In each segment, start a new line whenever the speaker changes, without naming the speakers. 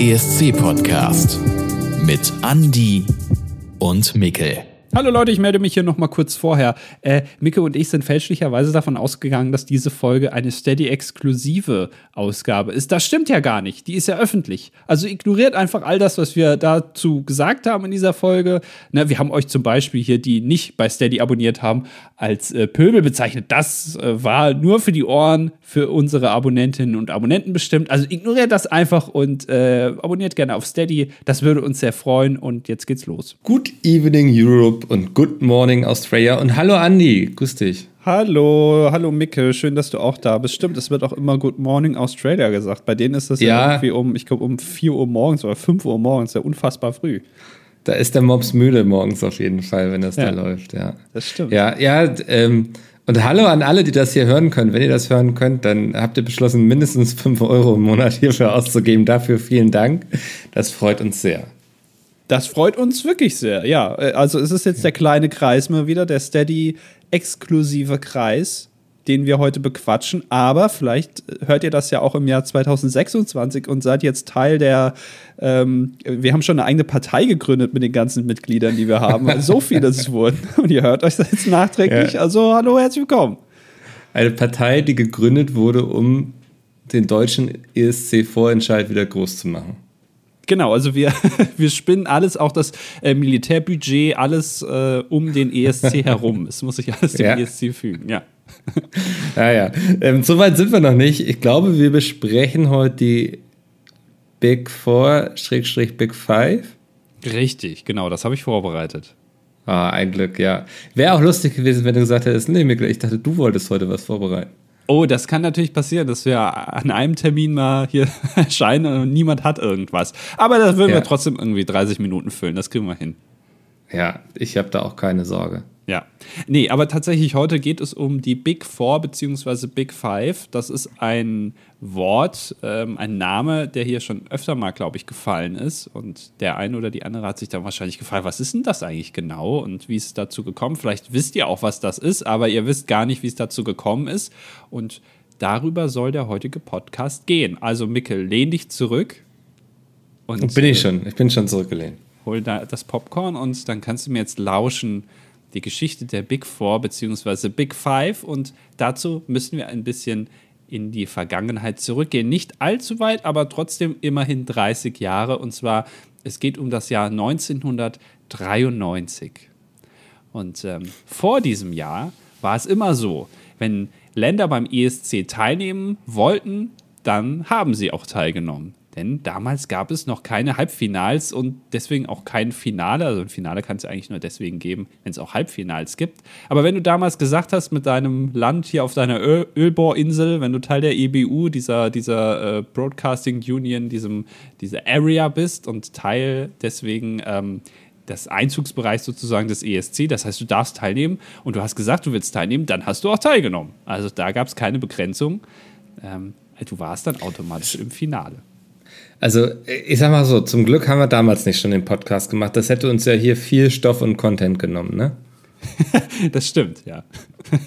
ESC-Podcast mit Andi und Mikkel.
Hallo Leute, ich melde mich hier nochmal kurz vorher. Äh, Micke und ich sind fälschlicherweise davon ausgegangen, dass diese Folge eine Steady-exklusive Ausgabe ist. Das stimmt ja gar nicht. Die ist ja öffentlich. Also ignoriert einfach all das, was wir dazu gesagt haben in dieser Folge. Ne, wir haben euch zum Beispiel hier, die nicht bei Steady abonniert haben, als äh, Pöbel bezeichnet. Das äh, war nur für die Ohren, für unsere Abonnentinnen und Abonnenten bestimmt. Also ignoriert das einfach und äh, abonniert gerne auf Steady. Das würde uns sehr freuen. Und jetzt geht's los.
Good evening Europe und Good Morning Australia und hallo Andi, grüß dich.
Hallo, hallo Micke, schön, dass du auch da bist. Stimmt, es wird auch immer Good Morning Australia gesagt. Bei denen ist das ja, ja irgendwie um, ich glaube, um 4 Uhr morgens oder 5 Uhr morgens, ja unfassbar früh.
Da ist der Mops müde morgens auf jeden Fall, wenn das ja, da läuft, ja.
Das stimmt.
Ja, ja, ähm, und hallo an alle, die das hier hören können. Wenn ihr das hören könnt, dann habt ihr beschlossen, mindestens 5 Euro im Monat hierfür auszugeben. Dafür vielen Dank. Das freut uns sehr.
Das freut uns wirklich sehr, ja. Äh, also es ist jetzt der kleine Kreis mal wieder, der Steady-exklusive Kreis, den wir heute bequatschen. Aber vielleicht hört ihr das ja auch im Jahr 2026 und seid jetzt Teil der, ähm, wir haben schon eine eigene Partei gegründet mit den ganzen Mitgliedern, die wir haben, weil so viele es wurden. Und ihr hört euch das jetzt nachträglich. Ja. Also hallo, herzlich willkommen.
Eine Partei, die gegründet wurde, um den deutschen ESC-Vorentscheid wieder groß zu machen.
Genau, also wir, wir spinnen alles, auch das äh, Militärbudget, alles äh, um den ESC herum. Es muss sich alles dem ja. ESC fügen, ja.
ja, ja. Ähm, Soweit sind wir noch nicht. Ich glaube, wir besprechen heute die Big Four, Schrägstrich Big Five.
Richtig, genau, das habe ich vorbereitet.
Ah, ein Glück, ja. Wäre auch lustig gewesen, wenn du gesagt hättest, nee, Mikkel, ich dachte, du wolltest heute was vorbereiten.
Oh, das kann natürlich passieren, dass wir an einem Termin mal hier erscheinen und niemand hat irgendwas. Aber das würden ja. wir trotzdem irgendwie 30 Minuten füllen. Das kriegen wir hin.
Ja, ich habe da auch keine Sorge.
Ja. Nee, aber tatsächlich heute geht es um die Big Four bzw. Big Five. Das ist ein Wort, ähm, ein Name, der hier schon öfter mal, glaube ich, gefallen ist. Und der eine oder die andere hat sich dann wahrscheinlich gefragt, was ist denn das eigentlich genau und wie ist es dazu gekommen? Vielleicht wisst ihr auch, was das ist, aber ihr wisst gar nicht, wie es dazu gekommen ist. Und darüber soll der heutige Podcast gehen. Also, Mikkel, lehn dich zurück.
Und, bin ich äh, schon, ich bin schon zurückgelehnt.
Hol da das Popcorn und dann kannst du mir jetzt lauschen, die Geschichte der Big Four bzw. Big Five und dazu müssen wir ein bisschen in die Vergangenheit zurückgehen. Nicht allzu weit, aber trotzdem immerhin 30 Jahre und zwar es geht um das Jahr 1993. Und ähm, vor diesem Jahr war es immer so, wenn Länder beim ESC teilnehmen wollten, dann haben sie auch teilgenommen. Denn damals gab es noch keine Halbfinals und deswegen auch kein Finale. Also ein Finale kann es eigentlich nur deswegen geben, wenn es auch Halbfinals gibt. Aber wenn du damals gesagt hast, mit deinem Land hier auf deiner Öl Ölbohrinsel, wenn du Teil der EBU, dieser, dieser äh, Broadcasting Union, diesem, dieser Area bist und Teil deswegen ähm, des Einzugsbereichs sozusagen des ESC, das heißt, du darfst teilnehmen und du hast gesagt, du willst teilnehmen, dann hast du auch teilgenommen. Also da gab es keine Begrenzung. Ähm, du warst dann automatisch im Finale.
Also, ich sag mal so, zum Glück haben wir damals nicht schon den Podcast gemacht. Das hätte uns ja hier viel Stoff und Content genommen, ne?
das stimmt, ja.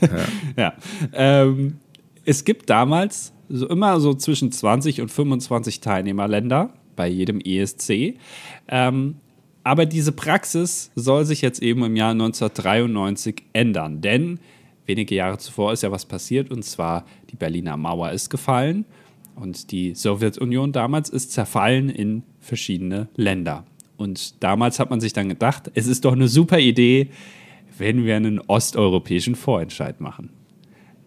Ja. ja. Ähm, es gibt damals so immer so zwischen 20 und 25 Teilnehmerländer bei jedem ESC. Ähm, aber diese Praxis soll sich jetzt eben im Jahr 1993 ändern, denn wenige Jahre zuvor ist ja was passiert und zwar die Berliner Mauer ist gefallen und die Sowjetunion damals ist zerfallen in verschiedene Länder. Und damals hat man sich dann gedacht, es ist doch eine super Idee, wenn wir einen osteuropäischen Vorentscheid machen.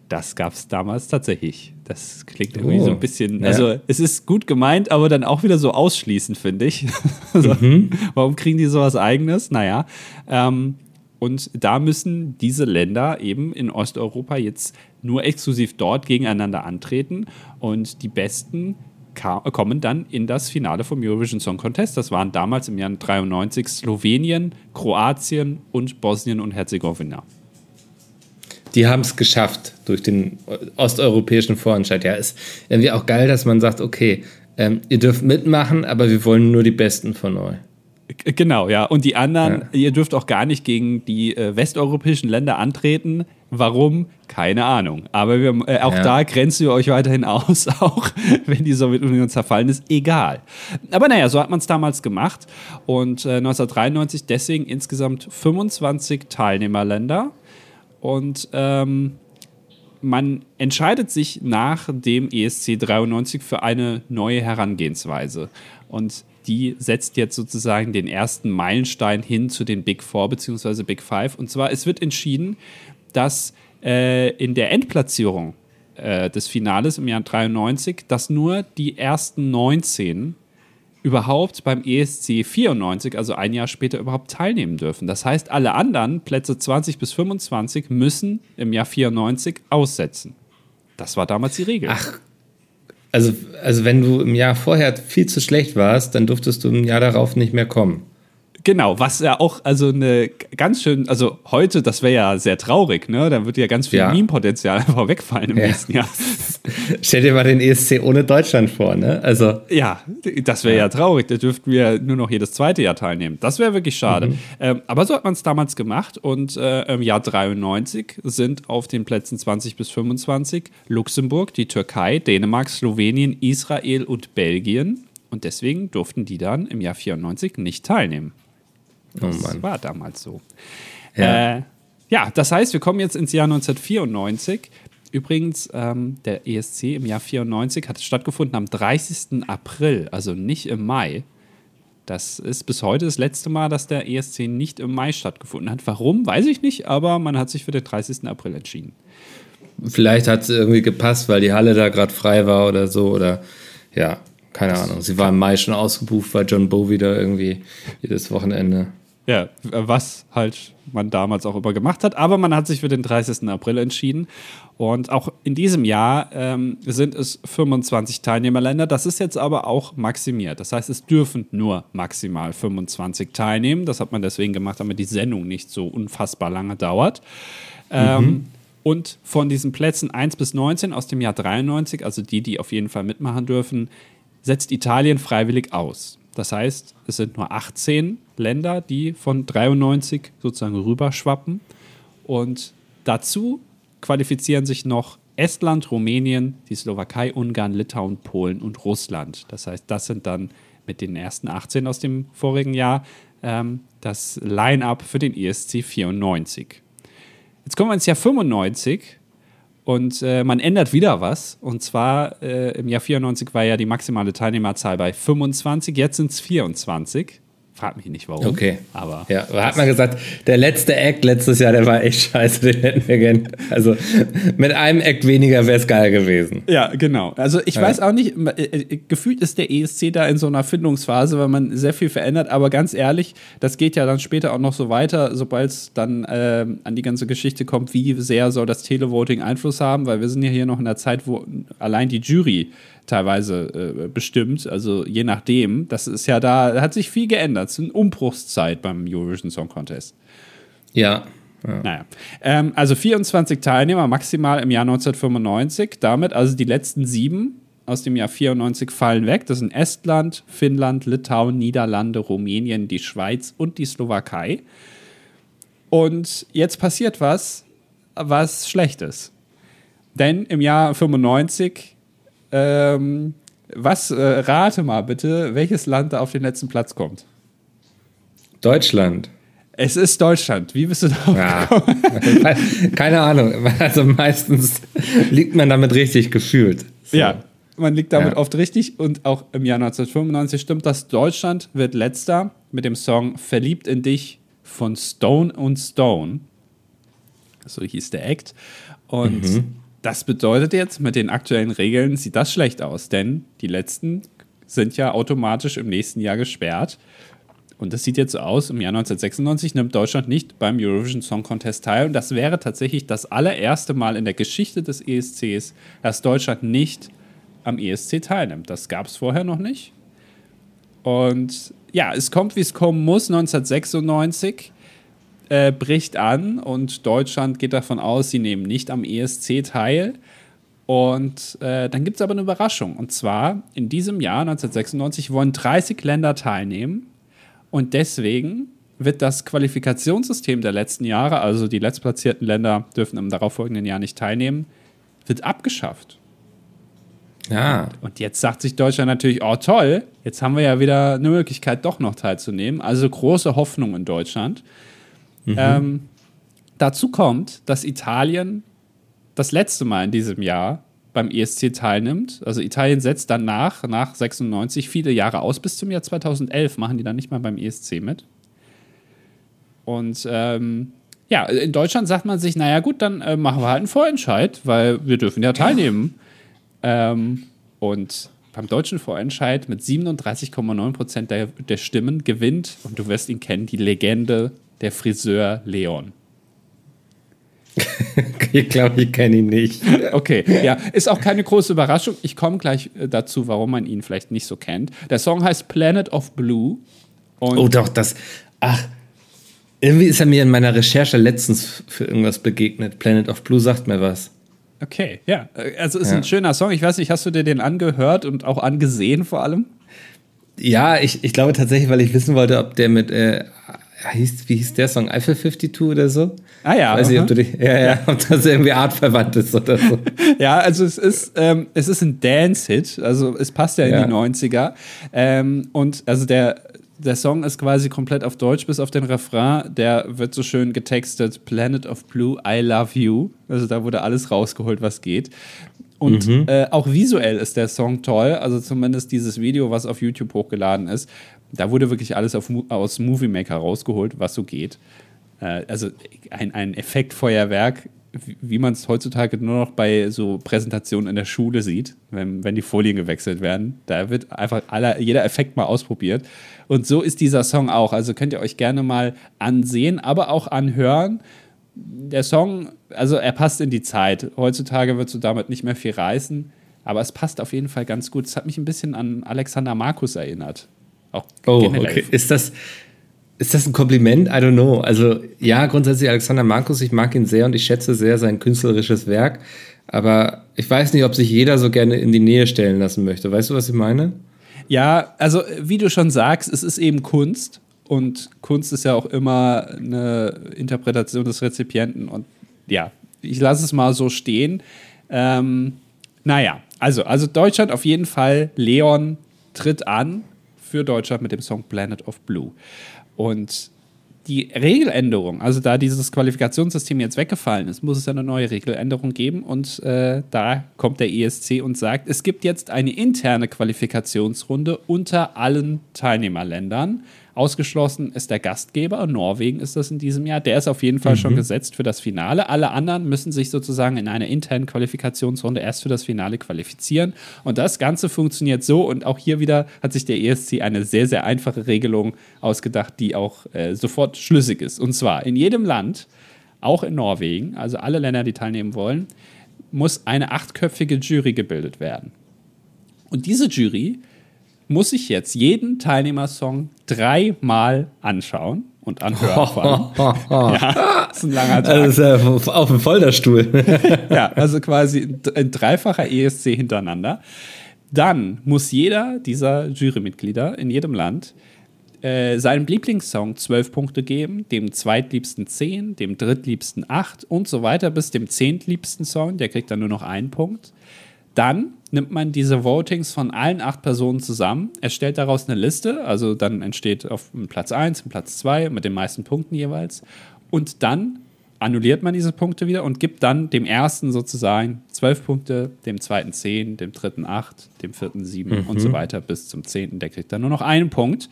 Das gab es damals tatsächlich. Das klingt irgendwie oh, so ein bisschen, ja. also es ist gut gemeint, aber dann auch wieder so ausschließend, finde ich. also, mhm. Warum kriegen die sowas eigenes? Naja, ähm, und da müssen diese Länder eben in Osteuropa jetzt nur exklusiv dort gegeneinander antreten. Und die Besten kommen dann in das Finale vom Eurovision Song Contest. Das waren damals im Jahr 93 Slowenien, Kroatien und Bosnien und Herzegowina.
Die haben es geschafft durch den osteuropäischen Vorentscheid. Ja, ist irgendwie auch geil, dass man sagt, okay, ähm, ihr dürft mitmachen, aber wir wollen nur die Besten von euch.
Genau, ja. Und die anderen, ja. ihr dürft auch gar nicht gegen die äh, westeuropäischen Länder antreten. Warum? Keine Ahnung. Aber wir, äh, auch ja. da grenzen wir euch weiterhin aus, auch wenn die Sowjetunion zerfallen ist. Egal. Aber naja, so hat man es damals gemacht. Und äh, 1993 deswegen insgesamt 25 Teilnehmerländer. Und ähm, man entscheidet sich nach dem ESC 93 für eine neue Herangehensweise. Und die setzt jetzt sozusagen den ersten Meilenstein hin zu den Big Four bzw. Big Five. Und zwar, es wird entschieden, dass äh, in der Endplatzierung äh, des Finales im Jahr 93, dass nur die ersten 19 überhaupt beim ESC 94, also ein Jahr später, überhaupt teilnehmen dürfen. Das heißt, alle anderen Plätze 20 bis 25 müssen im Jahr 94 aussetzen. Das war damals die Regel.
Ach, also, also wenn du im Jahr vorher viel zu schlecht warst, dann durftest du im Jahr darauf nicht mehr kommen.
Genau, was ja auch, also eine ganz schön, also heute, das wäre ja sehr traurig, ne? Da würde ja ganz viel ja. Meme-Potenzial einfach wegfallen im ja. nächsten Jahr.
Stell dir mal den ESC ohne Deutschland vor, ne? Also.
Ja, das wäre ja. ja. traurig. Da dürften wir nur noch jedes zweite Jahr teilnehmen. Das wäre wirklich schade. Mhm. Ähm, aber so hat man es damals gemacht und äh, im Jahr 93 sind auf den Plätzen 20 bis 25 Luxemburg, die Türkei, Dänemark, Slowenien, Israel und Belgien. Und deswegen durften die dann im Jahr 94 nicht teilnehmen. Oh das oh war damals so. Ja. Äh, ja, das heißt, wir kommen jetzt ins Jahr 1994. Übrigens, ähm, der ESC im Jahr 94 hat stattgefunden am 30. April, also nicht im Mai. Das ist bis heute das letzte Mal, dass der ESC nicht im Mai stattgefunden hat. Warum, weiß ich nicht, aber man hat sich für den 30. April entschieden.
Vielleicht hat es irgendwie gepasst, weil die Halle da gerade frei war oder so. Oder ja, keine Ahnung. Sie war im Mai schon ausgebucht, weil John Bow wieder irgendwie jedes Wochenende.
Ja, was halt man damals auch immer gemacht hat. Aber man hat sich für den 30. April entschieden. Und auch in diesem Jahr ähm, sind es 25 Teilnehmerländer. Das ist jetzt aber auch maximiert. Das heißt, es dürfen nur maximal 25 teilnehmen. Das hat man deswegen gemacht, damit die Sendung nicht so unfassbar lange dauert. Ähm, mhm. und von diesen Plätzen 1 bis 19 aus dem Jahr 93, also die, die auf jeden Fall mitmachen dürfen, setzt Italien freiwillig aus. Das heißt, es sind nur 18 Länder, die von 93 sozusagen rüberschwappen. Und dazu qualifizieren sich noch Estland, Rumänien, die Slowakei, Ungarn, Litauen, Polen und Russland. Das heißt, das sind dann mit den ersten 18 aus dem vorigen Jahr ähm, das Line-up für den ESC 94. Jetzt kommen wir ins Jahr 95 und äh, man ändert wieder was. Und zwar äh, im Jahr 94 war ja die maximale Teilnehmerzahl bei 25, jetzt sind es 24. Frag mich nicht warum.
Okay. Aber. Ja, da hat man gesagt, der letzte Act letztes Jahr, der war echt scheiße, den hätten wir gern. Also mit einem Act weniger wäre es geil gewesen.
Ja, genau. Also ich ja. weiß auch nicht, äh, äh, gefühlt ist der ESC da in so einer Findungsphase, weil man sehr viel verändert, aber ganz ehrlich, das geht ja dann später auch noch so weiter, sobald es dann äh, an die ganze Geschichte kommt, wie sehr soll das Televoting Einfluss haben, weil wir sind ja hier noch in der Zeit, wo allein die Jury teilweise äh, bestimmt. Also je nachdem. Das ist ja da, hat sich viel geändert. Es ist eine Umbruchszeit beim Eurovision Song Contest.
Ja.
ja. Naja. Ähm, also 24 Teilnehmer maximal im Jahr 1995. Damit also die letzten sieben aus dem Jahr 94 fallen weg. Das sind Estland, Finnland, Litauen, Niederlande, Rumänien, die Schweiz und die Slowakei. Und jetzt passiert was, was schlecht ist. Denn im Jahr 95 ähm, was, äh, rate mal bitte, welches Land da auf den letzten Platz kommt?
Deutschland.
Es ist Deutschland. Wie bist du da ja.
Keine Ahnung. Also meistens liegt man damit richtig gefühlt.
So. Ja, man liegt damit ja. oft richtig. Und auch im Jahr 1995 stimmt das. Deutschland wird letzter mit dem Song Verliebt in dich von Stone und Stone. So hieß der Act. Und mhm. Das bedeutet jetzt, mit den aktuellen Regeln sieht das schlecht aus, denn die letzten sind ja automatisch im nächsten Jahr gesperrt. Und das sieht jetzt so aus, im Jahr 1996 nimmt Deutschland nicht beim Eurovision Song Contest teil. Und das wäre tatsächlich das allererste Mal in der Geschichte des ESCs, dass Deutschland nicht am ESC teilnimmt. Das gab es vorher noch nicht. Und ja, es kommt, wie es kommen muss. 1996 äh, bricht an und Deutschland geht davon aus, sie nehmen nicht am ESC teil. Und äh, dann gibt es aber eine Überraschung. Und zwar in diesem Jahr, 1996, wollen 30 Länder teilnehmen. Und deswegen wird das Qualifikationssystem der letzten Jahre, also die letztplatzierten Länder dürfen im darauffolgenden Jahr nicht teilnehmen, wird abgeschafft.
Ja.
Und jetzt sagt sich Deutschland natürlich, oh toll, jetzt haben wir ja wieder eine Möglichkeit, doch noch teilzunehmen. Also große Hoffnung in Deutschland. Mhm. Ähm, dazu kommt, dass Italien das letzte Mal in diesem Jahr beim ESC teilnimmt. Also Italien setzt danach, nach 96, viele Jahre aus. Bis zum Jahr 2011 machen die dann nicht mal beim ESC mit. Und ähm, ja, in Deutschland sagt man sich, naja gut, dann äh, machen wir halt einen Vorentscheid, weil wir dürfen ja teilnehmen. Ähm, und beim deutschen Vorentscheid mit 37,9 Prozent der, der Stimmen gewinnt, und du wirst ihn kennen, die Legende der Friseur Leon.
ich glaube, ich kenne ihn nicht.
Okay, ja, ist auch keine große Überraschung. Ich komme gleich äh, dazu, warum man ihn vielleicht nicht so kennt. Der Song heißt Planet of Blue.
oh, doch, das. Ach, irgendwie ist er mir in meiner Recherche letztens für irgendwas begegnet. Planet of Blue sagt mir was.
Okay, ja. Also ist ja. ein schöner Song. Ich weiß nicht, hast du dir den angehört und auch angesehen vor allem?
Ja, ich, ich glaube tatsächlich, weil ich wissen wollte, ob der mit, äh, hieß, wie hieß der Song? Eiffel 52 oder so?
Ah ja.
Weiß nicht, ob, du dich, ja, ja, ob das irgendwie artverwandt ist oder so.
ja, also es ist, ähm, es ist ein Dance-Hit, also es passt ja in ja. die 90er. Ähm, und also der der Song ist quasi komplett auf Deutsch, bis auf den Refrain. Der wird so schön getextet: Planet of Blue, I love you. Also da wurde alles rausgeholt, was geht. Und mhm. äh, auch visuell ist der Song toll. Also zumindest dieses Video, was auf YouTube hochgeladen ist. Da wurde wirklich alles auf, aus Movie Maker rausgeholt, was so geht. Äh, also ein, ein Effektfeuerwerk wie man es heutzutage nur noch bei so Präsentationen in der Schule sieht, wenn, wenn die Folien gewechselt werden. Da wird einfach aller, jeder Effekt mal ausprobiert. Und so ist dieser Song auch. Also könnt ihr euch gerne mal ansehen, aber auch anhören. Der Song, also er passt in die Zeit. Heutzutage wird so damit nicht mehr viel reißen, aber es passt auf jeden Fall ganz gut. Es hat mich ein bisschen an Alexander Markus erinnert.
Auch oh, okay. Ist das, ist das ein Kompliment? I don't know. Also ja, grundsätzlich Alexander Markus, ich mag ihn sehr und ich schätze sehr sein künstlerisches Werk. Aber ich weiß nicht, ob sich jeder so gerne in die Nähe stellen lassen möchte. Weißt du, was ich meine?
Ja, also wie du schon sagst, es ist eben Kunst. Und Kunst ist ja auch immer eine Interpretation des Rezipienten. Und ja, ich lasse es mal so stehen. Ähm, naja, also, also Deutschland auf jeden Fall. Leon tritt an für Deutschland mit dem Song Planet of Blue. Und die Regeländerung, also da dieses Qualifikationssystem jetzt weggefallen ist, muss es eine neue Regeländerung geben. Und äh, da kommt der ESC und sagt, es gibt jetzt eine interne Qualifikationsrunde unter allen Teilnehmerländern. Ausgeschlossen ist der Gastgeber, Norwegen ist das in diesem Jahr. Der ist auf jeden Fall mhm. schon gesetzt für das Finale. Alle anderen müssen sich sozusagen in einer internen Qualifikationsrunde erst für das Finale qualifizieren. Und das Ganze funktioniert so. Und auch hier wieder hat sich der ESC eine sehr, sehr einfache Regelung ausgedacht, die auch äh, sofort schlüssig ist. Und zwar in jedem Land, auch in Norwegen, also alle Länder, die teilnehmen wollen, muss eine achtköpfige Jury gebildet werden. Und diese Jury muss ich jetzt jeden Teilnehmersong dreimal anschauen und anhören.
ja, das ist ein langer Tag. Das ist ja auf dem Folterstuhl.
ja, also quasi ein dreifacher ESC hintereinander. Dann muss jeder dieser Jurymitglieder in jedem Land äh, seinem Lieblingssong zwölf Punkte geben, dem zweitliebsten zehn, dem drittliebsten acht und so weiter bis dem zehntliebsten Song, der kriegt dann nur noch einen Punkt. Dann nimmt man diese Votings von allen acht Personen zusammen, erstellt daraus eine Liste, also dann entsteht auf Platz 1, Platz 2 mit den meisten Punkten jeweils. Und dann annulliert man diese Punkte wieder und gibt dann dem ersten sozusagen zwölf Punkte, dem zweiten zehn, dem dritten acht, dem vierten sieben mhm. und so weiter bis zum zehnten. Der kriegt dann nur noch einen Punkt.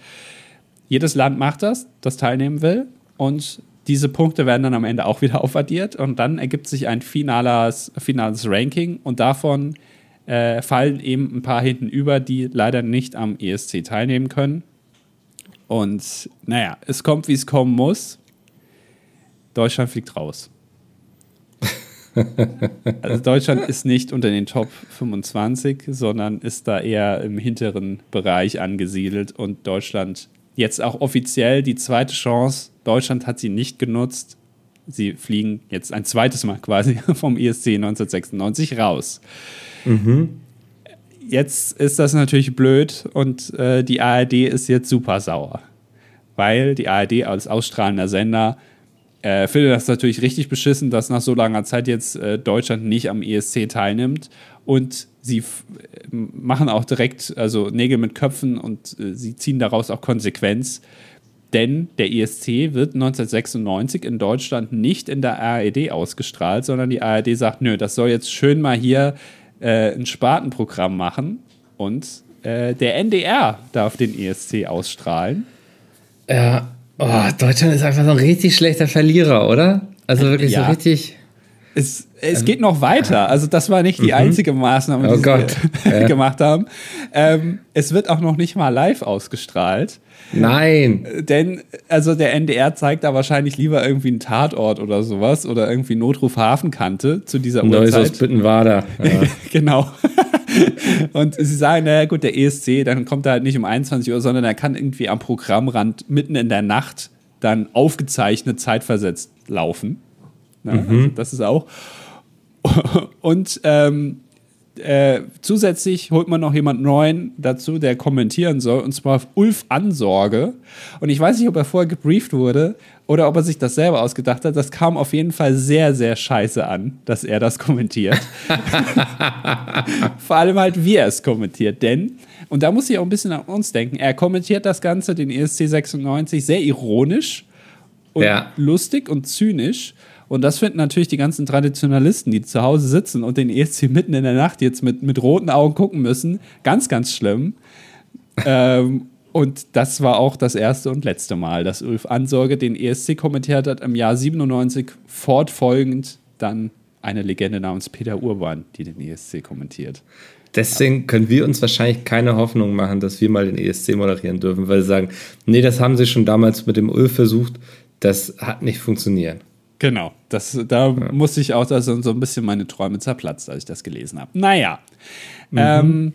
Jedes Land macht das, das teilnehmen will. Und diese Punkte werden dann am Ende auch wieder aufaddiert. Und dann ergibt sich ein finales, finales Ranking. Und davon äh, fallen eben ein paar hinten über, die leider nicht am ESC teilnehmen können. Und naja, es kommt, wie es kommen muss. Deutschland fliegt raus. also Deutschland ist nicht unter den Top 25, sondern ist da eher im hinteren Bereich angesiedelt und Deutschland jetzt auch offiziell die zweite Chance. Deutschland hat sie nicht genutzt. Sie fliegen jetzt ein zweites Mal quasi vom ESC 1996 raus. Mhm. Jetzt ist das natürlich blöd und äh, die ARD ist jetzt super sauer. weil die ARD als ausstrahlender Sender äh, findet das natürlich richtig beschissen, dass nach so langer Zeit jetzt äh, Deutschland nicht am ESC teilnimmt. Und sie machen auch direkt also Nägel mit Köpfen und äh, sie ziehen daraus auch Konsequenz. Denn der ESC wird 1996 in Deutschland nicht in der ARD ausgestrahlt, sondern die ARD sagt, nö, das soll jetzt schön mal hier äh, ein Spartenprogramm machen. Und äh, der NDR darf den ESC ausstrahlen.
Ja, oh, Deutschland ist einfach so ein richtig schlechter Verlierer, oder? Also wirklich ja. so richtig.
Es, es ähm, geht noch weiter. Also, das war nicht die mhm. einzige Maßnahme,
die oh
sie ja. gemacht haben. Ähm, es wird auch noch nicht mal live ausgestrahlt.
Nein.
Denn, also der NDR zeigt da wahrscheinlich lieber irgendwie einen Tatort oder sowas oder irgendwie Notruf Hafenkante zu dieser
Neues Uhrzeit. Neues aus Bittenwader.
Ja. genau. Und sie sagen, naja gut, der ESC, dann kommt er halt nicht um 21 Uhr, sondern er kann irgendwie am Programmrand mitten in der Nacht dann aufgezeichnet, zeitversetzt laufen. Ja, mhm. also das ist auch. Und ähm, äh, zusätzlich holt man noch jemand neuen dazu, der kommentieren soll, und zwar Ulf Ansorge. Und ich weiß nicht, ob er vorher gebrieft wurde oder ob er sich das selber ausgedacht hat. Das kam auf jeden Fall sehr, sehr scheiße an, dass er das kommentiert. Vor allem halt, wie er es kommentiert. Denn, und da muss ich auch ein bisschen an uns denken, er kommentiert das Ganze, den ESC 96, sehr ironisch und ja. lustig und zynisch. Und das finden natürlich die ganzen Traditionalisten, die zu Hause sitzen und den ESC mitten in der Nacht jetzt mit, mit roten Augen gucken müssen, ganz, ganz schlimm. ähm, und das war auch das erste und letzte Mal, dass Ulf Ansorge den ESC kommentiert hat im Jahr 97, fortfolgend dann eine Legende namens Peter Urban, die den ESC kommentiert.
Deswegen können wir uns wahrscheinlich keine Hoffnung machen, dass wir mal den ESC moderieren dürfen, weil sie sagen, nee, das haben sie schon damals mit dem Ulf versucht, das hat nicht funktioniert.
Genau, das, da ja. musste ich auch also so ein bisschen meine Träume zerplatzt, als ich das gelesen habe. Naja. Mhm. Ähm,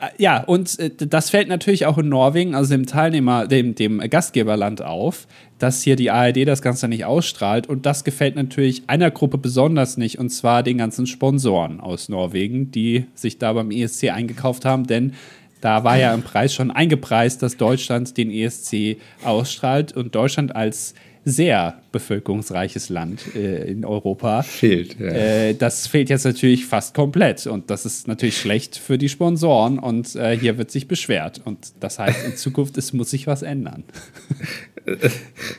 äh, ja, und äh, das fällt natürlich auch in Norwegen, also dem Teilnehmer, dem, dem Gastgeberland auf, dass hier die ARD das Ganze nicht ausstrahlt. Und das gefällt natürlich einer Gruppe besonders nicht, und zwar den ganzen Sponsoren aus Norwegen, die sich da beim ESC eingekauft haben, denn da war ja im Preis schon eingepreist, dass Deutschland den ESC ausstrahlt und Deutschland als sehr bevölkerungsreiches Land äh, in Europa.
Fehlt,
ja. Äh, das fehlt jetzt natürlich fast komplett und das ist natürlich schlecht für die Sponsoren und äh, hier wird sich beschwert und das heißt in Zukunft, es muss sich was ändern.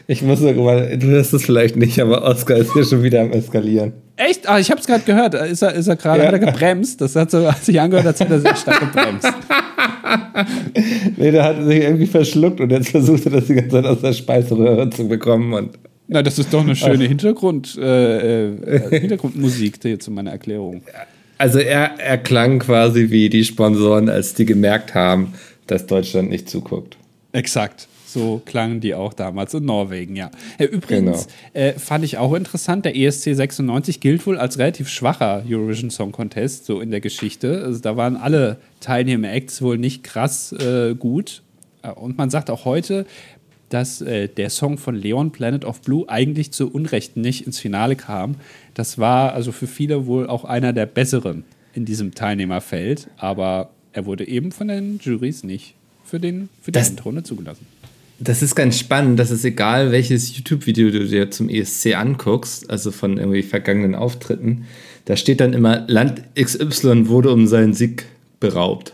Ich muss sagen, mal, du hörst es vielleicht nicht, aber Oscar ist hier schon wieder am Eskalieren.
Echt? Ah, ich habe es gerade gehört. Ist er, ist er gerade ja. gebremst? Das hat, so, hat sich angehört, als hätte er sehr stark gebremst.
nee, der hat sich irgendwie verschluckt und jetzt versucht er das die ganze Zeit aus der Speiseröhre zu bekommen. Und
Na, das ist doch eine schöne Hintergrund, äh, äh, Hintergrundmusik hier zu meiner Erklärung.
Also er, er klang quasi wie die Sponsoren, als die gemerkt haben, dass Deutschland nicht zuguckt.
Exakt. So klangen die auch damals in Norwegen, ja. Äh, übrigens genau. äh, fand ich auch interessant, der ESC 96 gilt wohl als relativ schwacher Eurovision Song Contest, so in der Geschichte. Also da waren alle Teilnehmer-Acts wohl nicht krass äh, gut. Äh, und man sagt auch heute, dass äh, der Song von Leon Planet of Blue eigentlich zu Unrecht nicht ins Finale kam. Das war also für viele wohl auch einer der besseren in diesem Teilnehmerfeld, aber er wurde eben von den Juries nicht für, den, für die Endrunde zugelassen.
Das ist ganz spannend, dass es egal, welches YouTube-Video du dir zum ESC anguckst, also von irgendwie vergangenen Auftritten, da steht dann immer, Land XY wurde um seinen Sieg beraubt.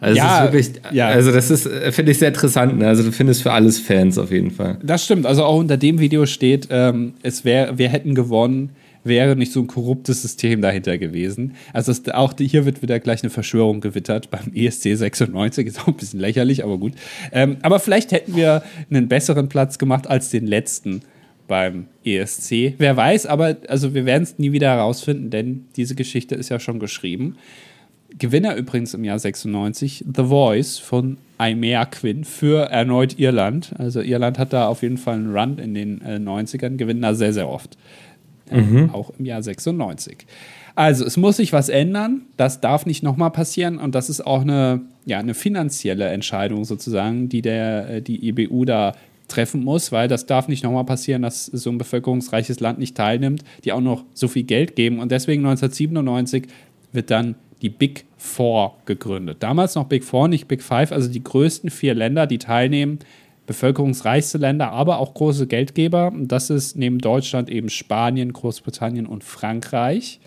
Also ja, das ist wirklich, ja. also das ist, finde ich sehr interessant. Ne? Also du findest für alles Fans auf jeden Fall.
Das stimmt. Also auch unter dem Video steht, ähm, es wäre, wir hätten gewonnen, wäre nicht so ein korruptes System dahinter gewesen. Also es, auch hier wird wieder gleich eine Verschwörung gewittert beim ESC 96, ist auch ein bisschen lächerlich, aber gut. Ähm, aber vielleicht hätten wir einen besseren Platz gemacht als den letzten beim ESC. Wer weiß, aber also wir werden es nie wieder herausfinden, denn diese Geschichte ist ja schon geschrieben. Gewinner übrigens im Jahr 96, The Voice von Aimea Quinn für erneut Irland. Also Irland hat da auf jeden Fall einen Run in den äh, 90ern, gewinnen da sehr, sehr oft mhm. auch im Jahr 96. Also es muss sich was ändern, das darf nicht nochmal passieren und das ist auch eine, ja, eine finanzielle Entscheidung sozusagen, die der, äh, die IBU da treffen muss, weil das darf nicht nochmal passieren, dass so ein bevölkerungsreiches Land nicht teilnimmt, die auch noch so viel Geld geben. Und deswegen 1997 wird dann die Big Four gegründet. Damals noch Big Four, nicht Big Five, also die größten vier Länder, die teilnehmen, bevölkerungsreichste Länder, aber auch große Geldgeber. Das ist neben Deutschland eben Spanien, Großbritannien und Frankreich.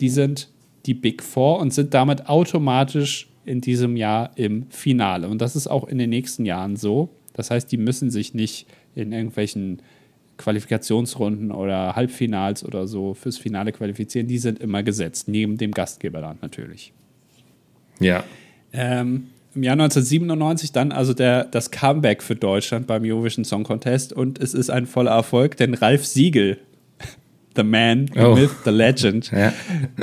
Die sind die Big Four und sind damit automatisch in diesem Jahr im Finale. Und das ist auch in den nächsten Jahren so. Das heißt, die müssen sich nicht in irgendwelchen Qualifikationsrunden oder Halbfinals oder so fürs Finale qualifizieren. Die sind immer gesetzt, neben dem Gastgeberland natürlich.
Ja.
Ähm, Im Jahr 1997 dann also der, das Comeback für Deutschland beim Eurovision Song Contest und es ist ein voller Erfolg, denn Ralf Siegel, The Man, The oh. Myth, The Legend, ja.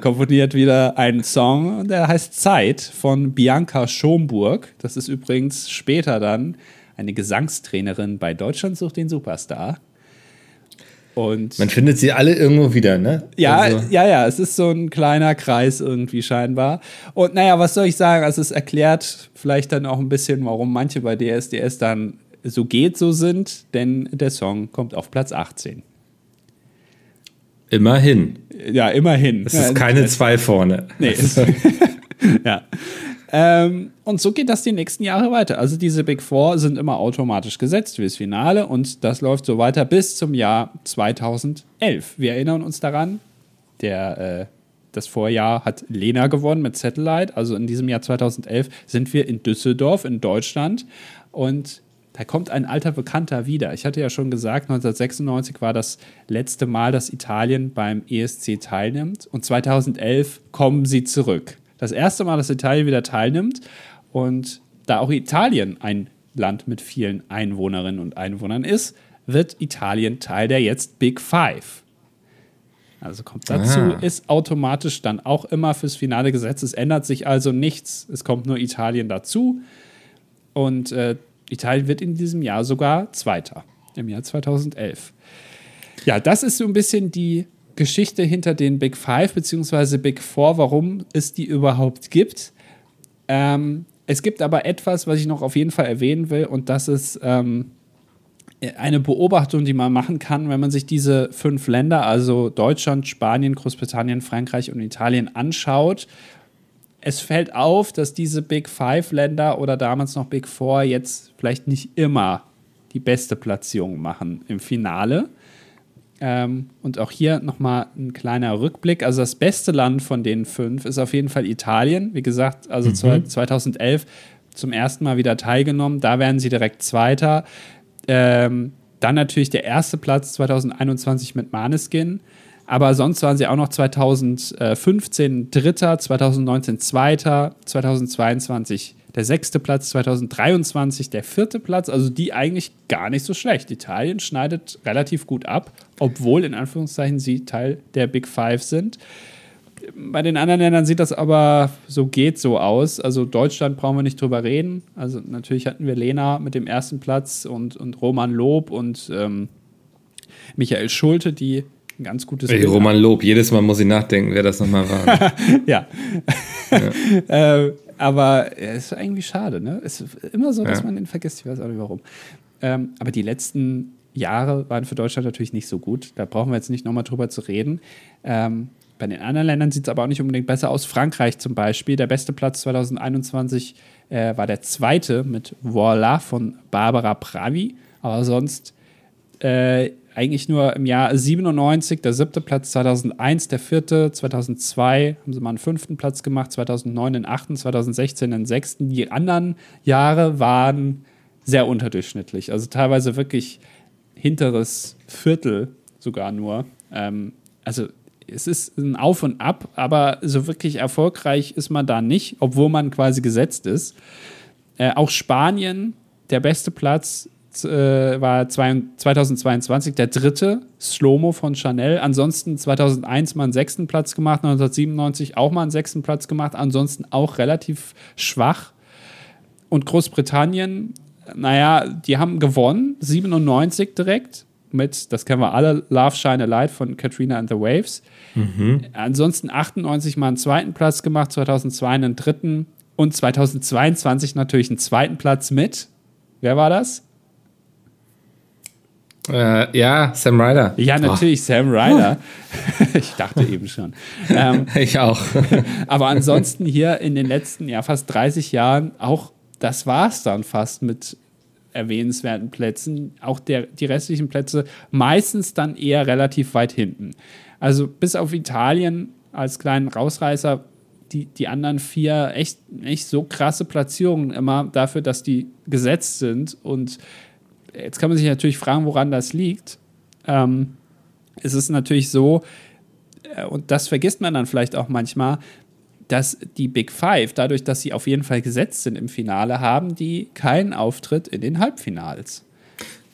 komponiert wieder einen Song, der heißt Zeit von Bianca Schomburg. Das ist übrigens später dann eine Gesangstrainerin bei Deutschland sucht den Superstar. Und
Man findet sie alle irgendwo wieder, ne?
Ja, also. ja, ja, es ist so ein kleiner Kreis irgendwie scheinbar. Und naja, was soll ich sagen? Also es erklärt vielleicht dann auch ein bisschen, warum manche bei DSDS dann so geht, so sind, denn der Song kommt auf Platz 18.
Immerhin.
Ja, immerhin.
Es ist keine zwei vorne.
Nee. ja. Ähm, und so geht das die nächsten Jahre weiter. Also diese Big Four sind immer automatisch gesetzt fürs Finale und das läuft so weiter bis zum Jahr 2011. Wir erinnern uns daran, der, äh, das Vorjahr hat Lena gewonnen mit Satellite. Also in diesem Jahr 2011 sind wir in Düsseldorf in Deutschland und da kommt ein alter Bekannter wieder. Ich hatte ja schon gesagt, 1996 war das letzte Mal, dass Italien beim ESC teilnimmt und 2011 kommen sie zurück das erste Mal, dass Italien wieder teilnimmt. Und da auch Italien ein Land mit vielen Einwohnerinnen und Einwohnern ist, wird Italien Teil der jetzt Big Five. Also kommt dazu, ah. ist automatisch dann auch immer fürs Finale gesetzt. Es ändert sich also nichts. Es kommt nur Italien dazu. Und äh, Italien wird in diesem Jahr sogar Zweiter, im Jahr 2011. Ja, das ist so ein bisschen die Geschichte hinter den Big Five beziehungsweise Big Four, warum es die überhaupt gibt. Ähm, es gibt aber etwas, was ich noch auf jeden Fall erwähnen will, und das ist ähm, eine Beobachtung, die man machen kann, wenn man sich diese fünf Länder, also Deutschland, Spanien, Großbritannien, Frankreich und Italien anschaut. Es fällt auf, dass diese Big Five Länder oder damals noch Big Four jetzt vielleicht nicht immer die beste Platzierung machen im Finale. Ähm, und auch hier nochmal ein kleiner Rückblick. Also das beste Land von den fünf ist auf jeden Fall Italien. Wie gesagt, also mhm. 2011 zum ersten Mal wieder teilgenommen. Da werden sie direkt Zweiter. Ähm, dann natürlich der erste Platz 2021 mit Maneskin. Aber sonst waren sie auch noch 2015 Dritter, 2019 Zweiter, 2022 der sechste Platz 2023, der vierte Platz, also die eigentlich gar nicht so schlecht. Italien schneidet relativ gut ab, obwohl in Anführungszeichen sie Teil der Big Five sind. Bei den anderen Ländern sieht das aber so geht so aus. Also Deutschland brauchen wir nicht drüber reden. Also natürlich hatten wir Lena mit dem ersten Platz und, und Roman Lob und ähm, Michael Schulte, die ein ganz gutes.
Ey, Roman Lob, jedes Mal muss ich nachdenken, wer das nochmal war.
ja. ja. äh, aber es ist irgendwie schade, ne? Es ist immer so, dass ja. man den vergisst. Ich weiß auch nicht warum. Ähm, aber die letzten Jahre waren für Deutschland natürlich nicht so gut. Da brauchen wir jetzt nicht nochmal drüber zu reden. Ähm, bei den anderen Ländern sieht es aber auch nicht unbedingt besser aus. Frankreich zum Beispiel, der beste Platz 2021 äh, war der zweite mit Voila von Barbara Pravi. Aber sonst äh, eigentlich nur im Jahr 97 der siebte Platz, 2001 der vierte, 2002 haben sie mal einen fünften Platz gemacht, 2009 den achten, 2016 den sechsten. Die anderen Jahre waren sehr unterdurchschnittlich, also teilweise wirklich hinteres Viertel sogar nur. Ähm, also es ist ein Auf und Ab, aber so wirklich erfolgreich ist man da nicht, obwohl man quasi gesetzt ist. Äh, auch Spanien, der beste Platz äh, war 2022 der dritte Slow-Mo von Chanel. Ansonsten 2001 mal einen sechsten Platz gemacht, 1997 auch mal einen sechsten Platz gemacht. Ansonsten auch relativ schwach. Und Großbritannien, naja, die haben gewonnen, 97 direkt mit, das kennen wir alle, Love Shine a Light von Katrina and the Waves. Mhm. Ansonsten 98 mal einen zweiten Platz gemacht, 2002 einen dritten und 2022 natürlich einen zweiten Platz mit. Wer war das?
Äh, ja, Sam Ryder.
Ja, natürlich, oh. Sam Ryder. ich dachte eben schon.
Ähm, ich auch.
aber ansonsten hier in den letzten ja, fast 30 Jahren auch, das war es dann fast mit erwähnenswerten Plätzen. Auch der, die restlichen Plätze meistens dann eher relativ weit hinten. Also bis auf Italien als kleinen Rausreißer die, die anderen vier echt, echt so krasse Platzierungen immer dafür, dass die gesetzt sind. Und jetzt kann man sich natürlich fragen, woran das liegt. Ähm, es ist natürlich so, äh, und das vergisst man dann vielleicht auch manchmal, dass die Big Five, dadurch, dass sie auf jeden Fall gesetzt sind im Finale, haben die keinen Auftritt in den Halbfinals.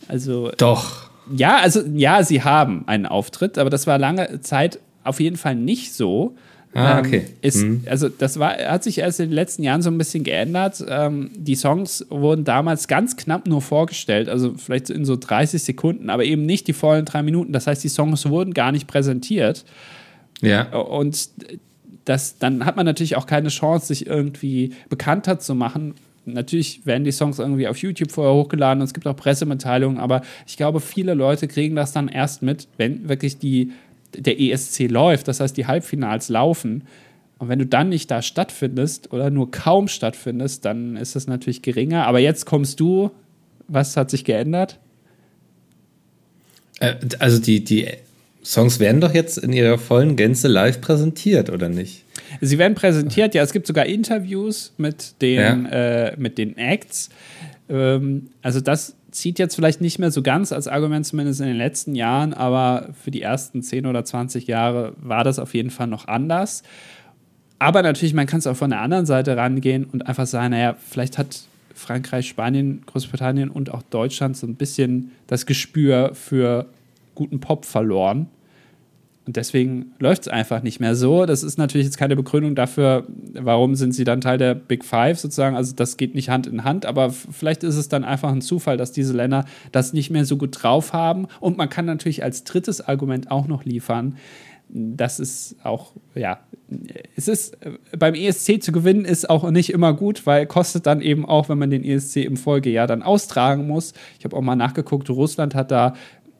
Also.
Doch.
Ja, also ja, sie haben einen Auftritt, aber das war lange Zeit auf jeden Fall nicht so.
Ah, ähm, okay.
ist, mhm. Also das war, hat sich erst in den letzten Jahren so ein bisschen geändert. Ähm, die Songs wurden damals ganz knapp nur vorgestellt, also vielleicht in so 30 Sekunden, aber eben nicht die vollen drei Minuten. Das heißt, die Songs wurden gar nicht präsentiert.
Ja.
Und das, dann hat man natürlich auch keine Chance, sich irgendwie bekannter zu machen. Natürlich werden die Songs irgendwie auf YouTube vorher hochgeladen und es gibt auch Pressemitteilungen, aber ich glaube, viele Leute kriegen das dann erst mit, wenn wirklich die der ESC läuft, das heißt, die Halbfinals laufen. Und wenn du dann nicht da stattfindest oder nur kaum stattfindest, dann ist das natürlich geringer. Aber jetzt kommst du. Was hat sich geändert?
Äh, also die, die Songs werden doch jetzt in ihrer vollen Gänze live präsentiert, oder nicht?
Sie werden präsentiert, ja. Es gibt sogar Interviews mit den, ja. äh, mit den Acts. Ähm, also das zieht jetzt vielleicht nicht mehr so ganz als Argument, zumindest in den letzten Jahren, aber für die ersten 10 oder 20 Jahre war das auf jeden Fall noch anders. Aber natürlich, man kann es auch von der anderen Seite rangehen und einfach sagen, naja, vielleicht hat Frankreich, Spanien, Großbritannien und auch Deutschland so ein bisschen das Gespür für guten Pop verloren. Und deswegen läuft es einfach nicht mehr so. Das ist natürlich jetzt keine Begründung dafür, warum sind sie dann Teil der Big Five sozusagen. Also das geht nicht Hand in Hand, aber vielleicht ist es dann einfach ein Zufall, dass diese Länder das nicht mehr so gut drauf haben. Und man kann natürlich als drittes Argument auch noch liefern, das ist auch, ja, es ist beim ESC zu gewinnen ist auch nicht immer gut, weil kostet dann eben auch, wenn man den ESC im Folgejahr dann austragen muss. Ich habe auch mal nachgeguckt, Russland hat da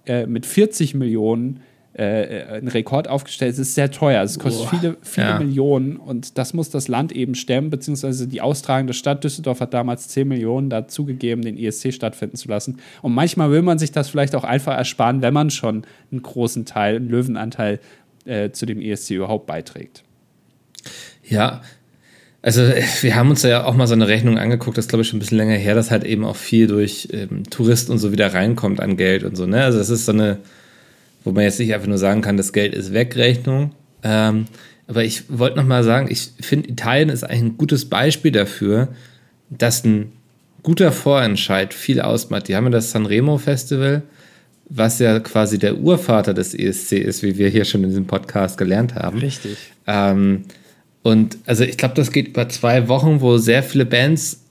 äh, mit 40 Millionen äh, einen Rekord aufgestellt. Es ist sehr teuer. Es kostet oh, viele, viele ja. Millionen und das muss das Land eben stemmen, beziehungsweise die austragende Stadt Düsseldorf hat damals 10 Millionen dazugegeben, den ESC stattfinden zu lassen. Und manchmal will man sich das vielleicht auch einfach ersparen, wenn man schon einen großen Teil, einen Löwenanteil äh, zu dem ESC überhaupt beiträgt.
Ja, also wir haben uns ja auch mal so eine Rechnung angeguckt, das ist glaube ich schon ein bisschen länger her, dass halt eben auch viel durch ähm, Touristen und so wieder reinkommt an Geld und so. Ne? Also das ist so eine wo man jetzt nicht einfach nur sagen kann, das Geld ist weg, Rechnung. Ähm, aber ich wollte noch mal sagen, ich finde, Italien ist eigentlich ein gutes Beispiel dafür, dass ein guter Vorentscheid viel ausmacht. Die haben ja das Sanremo Festival, was ja quasi der Urvater des ESC ist, wie wir hier schon in diesem Podcast gelernt haben.
Richtig.
Ähm, und also ich glaube, das geht über zwei Wochen, wo sehr viele Bands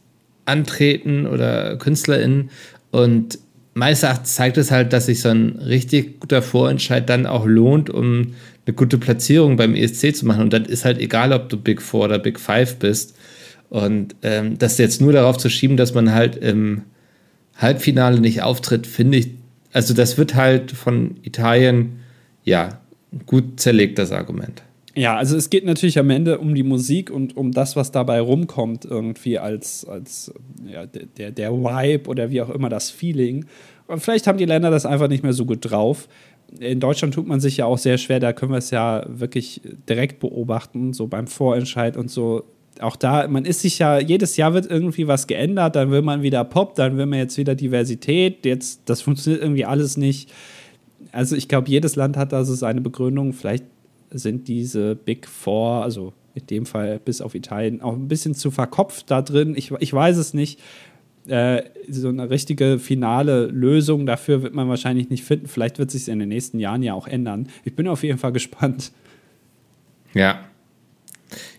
antreten oder KünstlerInnen und meines Erachtens zeigt es halt, dass sich so ein richtig guter Vorentscheid dann auch lohnt, um eine gute Platzierung beim ESC zu machen. Und dann ist halt egal, ob du Big Four oder Big Five bist. Und ähm, das jetzt nur darauf zu schieben, dass man halt im Halbfinale nicht auftritt, finde ich, also das wird halt von Italien, ja, gut zerlegt, das Argument.
Ja, also es geht natürlich am Ende um die Musik und um das, was dabei rumkommt, irgendwie als, als ja, der, der Vibe oder wie auch immer das Feeling. Und vielleicht haben die Länder das einfach nicht mehr so gut drauf. In Deutschland tut man sich ja auch sehr schwer, da können wir es ja wirklich direkt beobachten, so beim Vorentscheid und so. Auch da, man ist sich ja, jedes Jahr wird irgendwie was geändert, dann will man wieder Pop, dann will man jetzt wieder Diversität, jetzt, das funktioniert irgendwie alles nicht. Also ich glaube, jedes Land hat da so seine Begründung, vielleicht sind diese Big Four, also in dem Fall bis auf Italien, auch ein bisschen zu verkopft da drin. Ich, ich weiß es nicht. Äh, so eine richtige finale Lösung dafür wird man wahrscheinlich nicht finden. Vielleicht wird sich in den nächsten Jahren ja auch ändern. Ich bin auf jeden Fall gespannt.
Ja.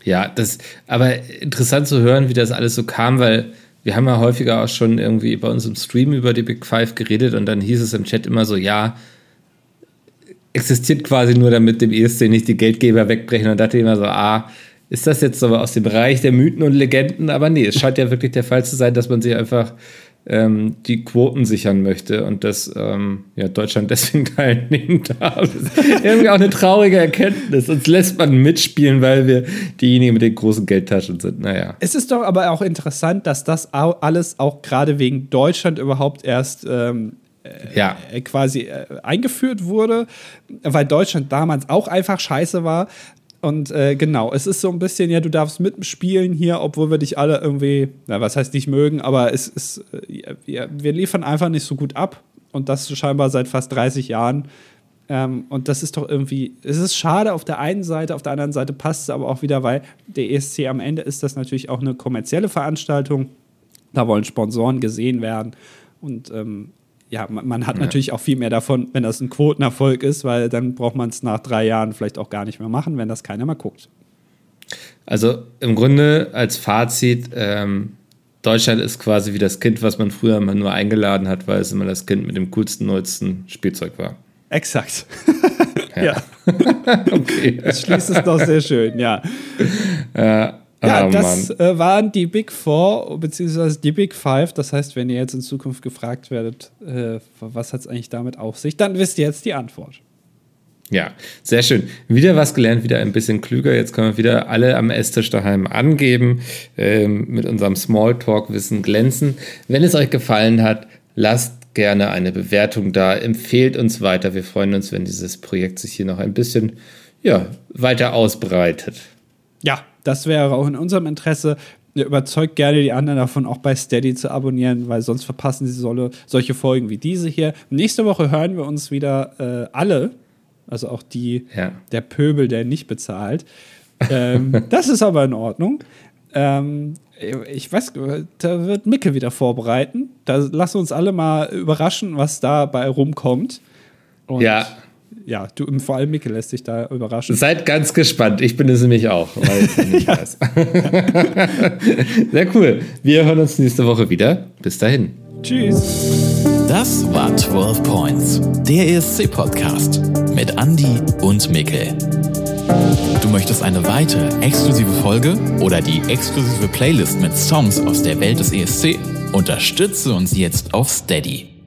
Ja, das, aber interessant zu hören, wie das alles so kam, weil wir haben ja häufiger auch schon irgendwie bei uns im Stream über die Big Five geredet und dann hieß es im Chat immer so, ja, existiert quasi nur, damit dem ESC nicht die Geldgeber wegbrechen. Und dachte immer so, ah, ist das jetzt so aus dem Bereich der Mythen und Legenden? Aber nee, es scheint ja wirklich der Fall zu sein, dass man sich einfach ähm, die Quoten sichern möchte und dass ähm, ja, Deutschland deswegen teilnehmen darf. irgendwie auch eine traurige Erkenntnis. Uns lässt man mitspielen, weil wir diejenigen mit den großen Geldtaschen sind. Naja.
Es ist doch aber auch interessant, dass das alles auch gerade wegen Deutschland überhaupt erst ähm, ja. Äh, quasi äh, eingeführt wurde, weil Deutschland damals auch einfach scheiße war. Und äh, genau, es ist so ein bisschen, ja, du darfst mitspielen hier, obwohl wir dich alle irgendwie, na, was heißt nicht mögen, aber es ist, äh, ja, wir liefern einfach nicht so gut ab. Und das scheinbar seit fast 30 Jahren. Ähm, und das ist doch irgendwie, es ist schade auf der einen Seite, auf der anderen Seite passt es aber auch wieder, weil der ESC am Ende ist das natürlich auch eine kommerzielle Veranstaltung. Da wollen Sponsoren gesehen werden. Und ähm, ja, man, man hat ja. natürlich auch viel mehr davon, wenn das ein Quotenerfolg ist, weil dann braucht man es nach drei Jahren vielleicht auch gar nicht mehr machen, wenn das keiner mehr guckt.
Also im Grunde als Fazit, ähm, Deutschland ist quasi wie das Kind, was man früher immer nur eingeladen hat, weil es immer das Kind mit dem coolsten, neuesten Spielzeug war.
Exakt. ja. ja. okay. Das schließt es doch sehr schön, ja. Äh, ja, oh, das äh, waren die Big Four, beziehungsweise die Big Five. Das heißt, wenn ihr jetzt in Zukunft gefragt werdet, äh, was hat es eigentlich damit auf sich, dann wisst ihr jetzt die Antwort.
Ja, sehr schön. Wieder was gelernt, wieder ein bisschen klüger. Jetzt können wir wieder alle am Esstisch daheim angeben, ähm, mit unserem Smalltalk-Wissen glänzen. Wenn es euch gefallen hat, lasst gerne eine Bewertung da, empfehlt uns weiter. Wir freuen uns, wenn dieses Projekt sich hier noch ein bisschen ja, weiter ausbreitet.
Ja, das wäre auch in unserem Interesse. Überzeugt gerne die anderen davon, auch bei Steady zu abonnieren, weil sonst verpassen sie solle, solche Folgen wie diese hier. Nächste Woche hören wir uns wieder äh, alle, also auch die, ja. der Pöbel, der nicht bezahlt. Ähm, das ist aber in Ordnung. Ähm, ich weiß, da wird Micke wieder vorbereiten. Da lassen uns alle mal überraschen, was dabei rumkommt.
Und ja
ja, du, vor allem Mikkel lässt sich da überraschen.
Seid ganz gespannt. Ich bin es nämlich auch, weil ich nicht weiß. Sehr cool. Wir hören uns nächste Woche wieder. Bis dahin.
Tschüss.
Das war 12 Points, der ESC-Podcast mit Andy und Mikkel. Du möchtest eine weitere exklusive Folge oder die exklusive Playlist mit Songs aus der Welt des ESC? Unterstütze uns jetzt auf Steady.